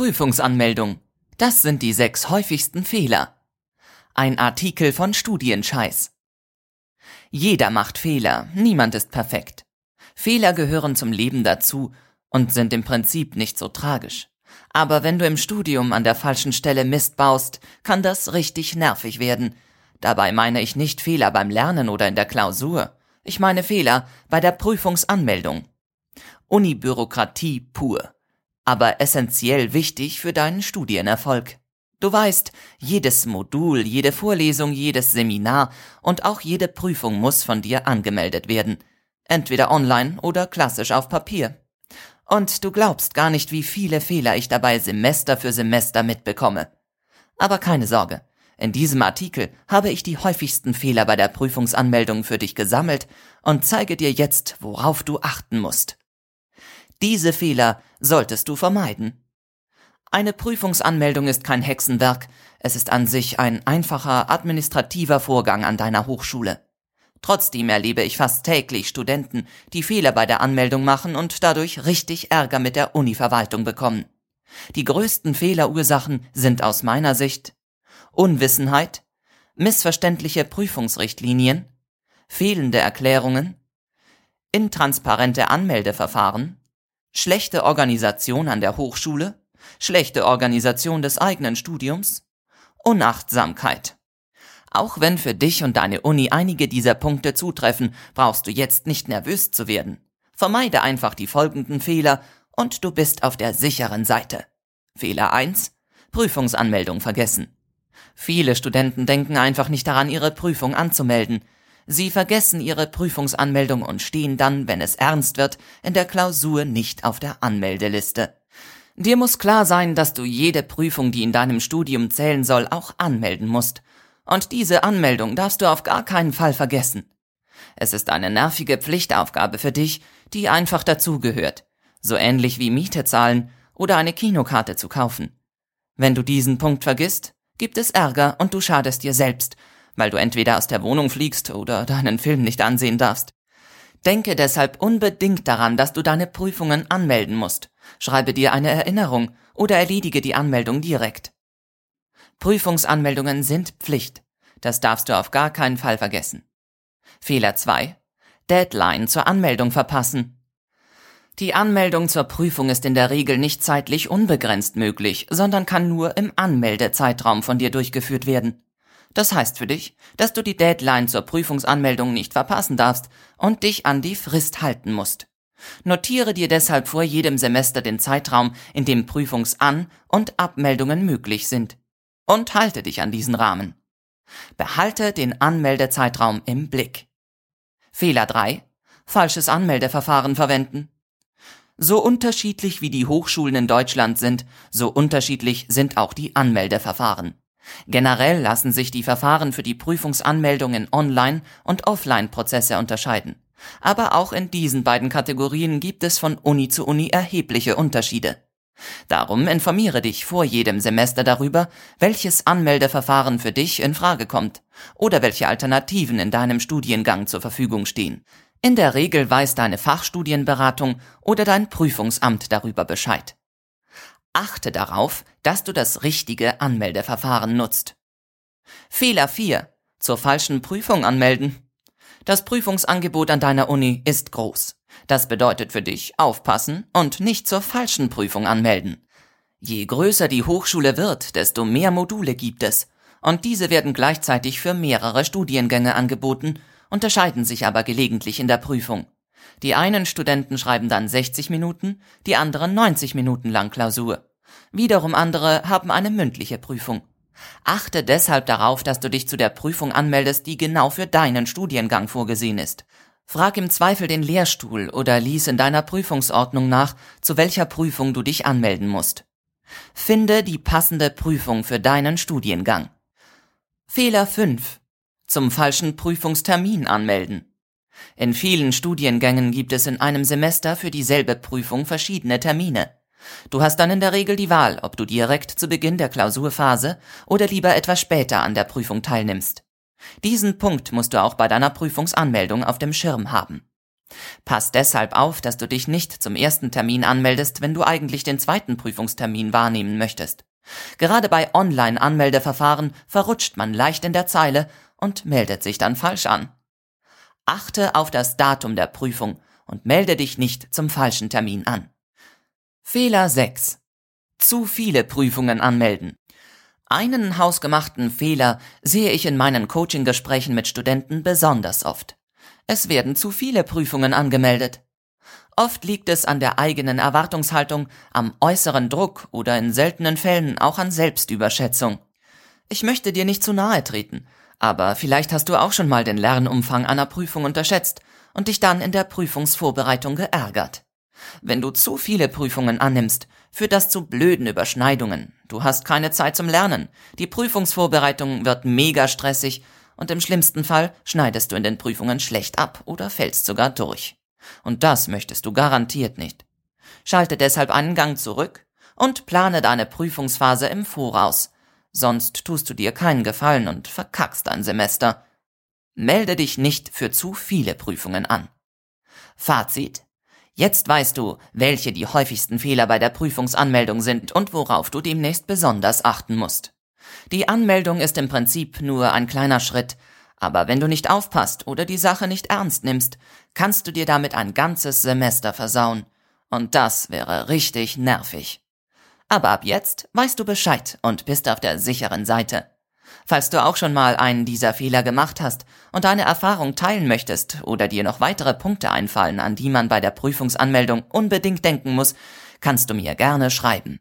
Prüfungsanmeldung. Das sind die sechs häufigsten Fehler. Ein Artikel von Studienscheiß. Jeder macht Fehler, niemand ist perfekt. Fehler gehören zum Leben dazu und sind im Prinzip nicht so tragisch. Aber wenn du im Studium an der falschen Stelle Mist baust, kann das richtig nervig werden. Dabei meine ich nicht Fehler beim Lernen oder in der Klausur. Ich meine Fehler bei der Prüfungsanmeldung. Unibürokratie pur. Aber essentiell wichtig für deinen Studienerfolg. Du weißt, jedes Modul, jede Vorlesung, jedes Seminar und auch jede Prüfung muss von dir angemeldet werden. Entweder online oder klassisch auf Papier. Und du glaubst gar nicht, wie viele Fehler ich dabei Semester für Semester mitbekomme. Aber keine Sorge. In diesem Artikel habe ich die häufigsten Fehler bei der Prüfungsanmeldung für dich gesammelt und zeige dir jetzt, worauf du achten musst. Diese Fehler solltest du vermeiden. Eine Prüfungsanmeldung ist kein Hexenwerk, es ist an sich ein einfacher administrativer Vorgang an deiner Hochschule. Trotzdem erlebe ich fast täglich Studenten, die Fehler bei der Anmeldung machen und dadurch richtig Ärger mit der Uni-Verwaltung bekommen. Die größten Fehlerursachen sind aus meiner Sicht Unwissenheit, missverständliche Prüfungsrichtlinien, fehlende Erklärungen, intransparente Anmeldeverfahren, schlechte Organisation an der Hochschule, schlechte Organisation des eigenen Studiums, Unachtsamkeit. Auch wenn für dich und deine Uni einige dieser Punkte zutreffen, brauchst du jetzt nicht nervös zu werden. Vermeide einfach die folgenden Fehler und du bist auf der sicheren Seite. Fehler 1. Prüfungsanmeldung vergessen. Viele Studenten denken einfach nicht daran, ihre Prüfung anzumelden. Sie vergessen ihre Prüfungsanmeldung und stehen dann, wenn es ernst wird, in der Klausur nicht auf der Anmeldeliste. Dir muss klar sein, dass du jede Prüfung, die in deinem Studium zählen soll, auch anmelden musst. Und diese Anmeldung darfst du auf gar keinen Fall vergessen. Es ist eine nervige Pflichtaufgabe für dich, die einfach dazugehört. So ähnlich wie Miete zahlen oder eine Kinokarte zu kaufen. Wenn du diesen Punkt vergisst, gibt es Ärger und du schadest dir selbst, weil du entweder aus der Wohnung fliegst oder deinen Film nicht ansehen darfst. Denke deshalb unbedingt daran, dass du deine Prüfungen anmelden musst. Schreibe dir eine Erinnerung oder erledige die Anmeldung direkt. Prüfungsanmeldungen sind Pflicht. Das darfst du auf gar keinen Fall vergessen. Fehler 2. Deadline zur Anmeldung verpassen. Die Anmeldung zur Prüfung ist in der Regel nicht zeitlich unbegrenzt möglich, sondern kann nur im Anmeldezeitraum von dir durchgeführt werden. Das heißt für dich, dass du die Deadline zur Prüfungsanmeldung nicht verpassen darfst und dich an die Frist halten musst. Notiere dir deshalb vor jedem Semester den Zeitraum, in dem Prüfungsan- und Abmeldungen möglich sind und halte dich an diesen Rahmen. Behalte den Anmeldezeitraum im Blick. Fehler 3. Falsches Anmeldeverfahren verwenden. So unterschiedlich wie die Hochschulen in Deutschland sind, so unterschiedlich sind auch die Anmeldeverfahren. Generell lassen sich die Verfahren für die Prüfungsanmeldung in Online- und Offline-Prozesse unterscheiden. Aber auch in diesen beiden Kategorien gibt es von Uni zu Uni erhebliche Unterschiede. Darum informiere dich vor jedem Semester darüber, welches Anmeldeverfahren für dich in Frage kommt oder welche Alternativen in deinem Studiengang zur Verfügung stehen. In der Regel weiß deine Fachstudienberatung oder dein Prüfungsamt darüber Bescheid. Achte darauf, dass du das richtige Anmeldeverfahren nutzt. Fehler 4. Zur falschen Prüfung anmelden. Das Prüfungsangebot an deiner Uni ist groß. Das bedeutet für dich aufpassen und nicht zur falschen Prüfung anmelden. Je größer die Hochschule wird, desto mehr Module gibt es, und diese werden gleichzeitig für mehrere Studiengänge angeboten, unterscheiden sich aber gelegentlich in der Prüfung. Die einen Studenten schreiben dann 60 Minuten, die anderen 90 Minuten lang Klausur. Wiederum andere haben eine mündliche Prüfung. Achte deshalb darauf, dass du dich zu der Prüfung anmeldest, die genau für deinen Studiengang vorgesehen ist. Frag im Zweifel den Lehrstuhl oder lies in deiner Prüfungsordnung nach, zu welcher Prüfung du dich anmelden musst. Finde die passende Prüfung für deinen Studiengang. Fehler 5. Zum falschen Prüfungstermin anmelden. In vielen Studiengängen gibt es in einem Semester für dieselbe Prüfung verschiedene Termine. Du hast dann in der Regel die Wahl, ob du direkt zu Beginn der Klausurphase oder lieber etwas später an der Prüfung teilnimmst. Diesen Punkt musst du auch bei deiner Prüfungsanmeldung auf dem Schirm haben. Pass deshalb auf, dass du dich nicht zum ersten Termin anmeldest, wenn du eigentlich den zweiten Prüfungstermin wahrnehmen möchtest. Gerade bei Online-Anmeldeverfahren verrutscht man leicht in der Zeile und meldet sich dann falsch an. Achte auf das Datum der Prüfung und melde dich nicht zum falschen Termin an. Fehler 6. Zu viele Prüfungen anmelden. Einen hausgemachten Fehler sehe ich in meinen Coaching-Gesprächen mit Studenten besonders oft. Es werden zu viele Prüfungen angemeldet. Oft liegt es an der eigenen Erwartungshaltung, am äußeren Druck oder in seltenen Fällen auch an Selbstüberschätzung. Ich möchte dir nicht zu nahe treten, aber vielleicht hast du auch schon mal den Lernumfang einer Prüfung unterschätzt und dich dann in der Prüfungsvorbereitung geärgert. Wenn du zu viele Prüfungen annimmst, führt das zu blöden Überschneidungen. Du hast keine Zeit zum Lernen. Die Prüfungsvorbereitung wird mega stressig und im schlimmsten Fall schneidest du in den Prüfungen schlecht ab oder fällst sogar durch. Und das möchtest du garantiert nicht. Schalte deshalb einen Gang zurück und plane deine Prüfungsphase im Voraus. Sonst tust du dir keinen Gefallen und verkackst dein Semester. Melde dich nicht für zu viele Prüfungen an. Fazit Jetzt weißt du, welche die häufigsten Fehler bei der Prüfungsanmeldung sind und worauf du demnächst besonders achten musst. Die Anmeldung ist im Prinzip nur ein kleiner Schritt, aber wenn du nicht aufpasst oder die Sache nicht ernst nimmst, kannst du dir damit ein ganzes Semester versauen. Und das wäre richtig nervig. Aber ab jetzt weißt du Bescheid und bist auf der sicheren Seite. Falls du auch schon mal einen dieser Fehler gemacht hast und deine Erfahrung teilen möchtest oder dir noch weitere Punkte einfallen, an die man bei der Prüfungsanmeldung unbedingt denken muss, kannst du mir gerne schreiben.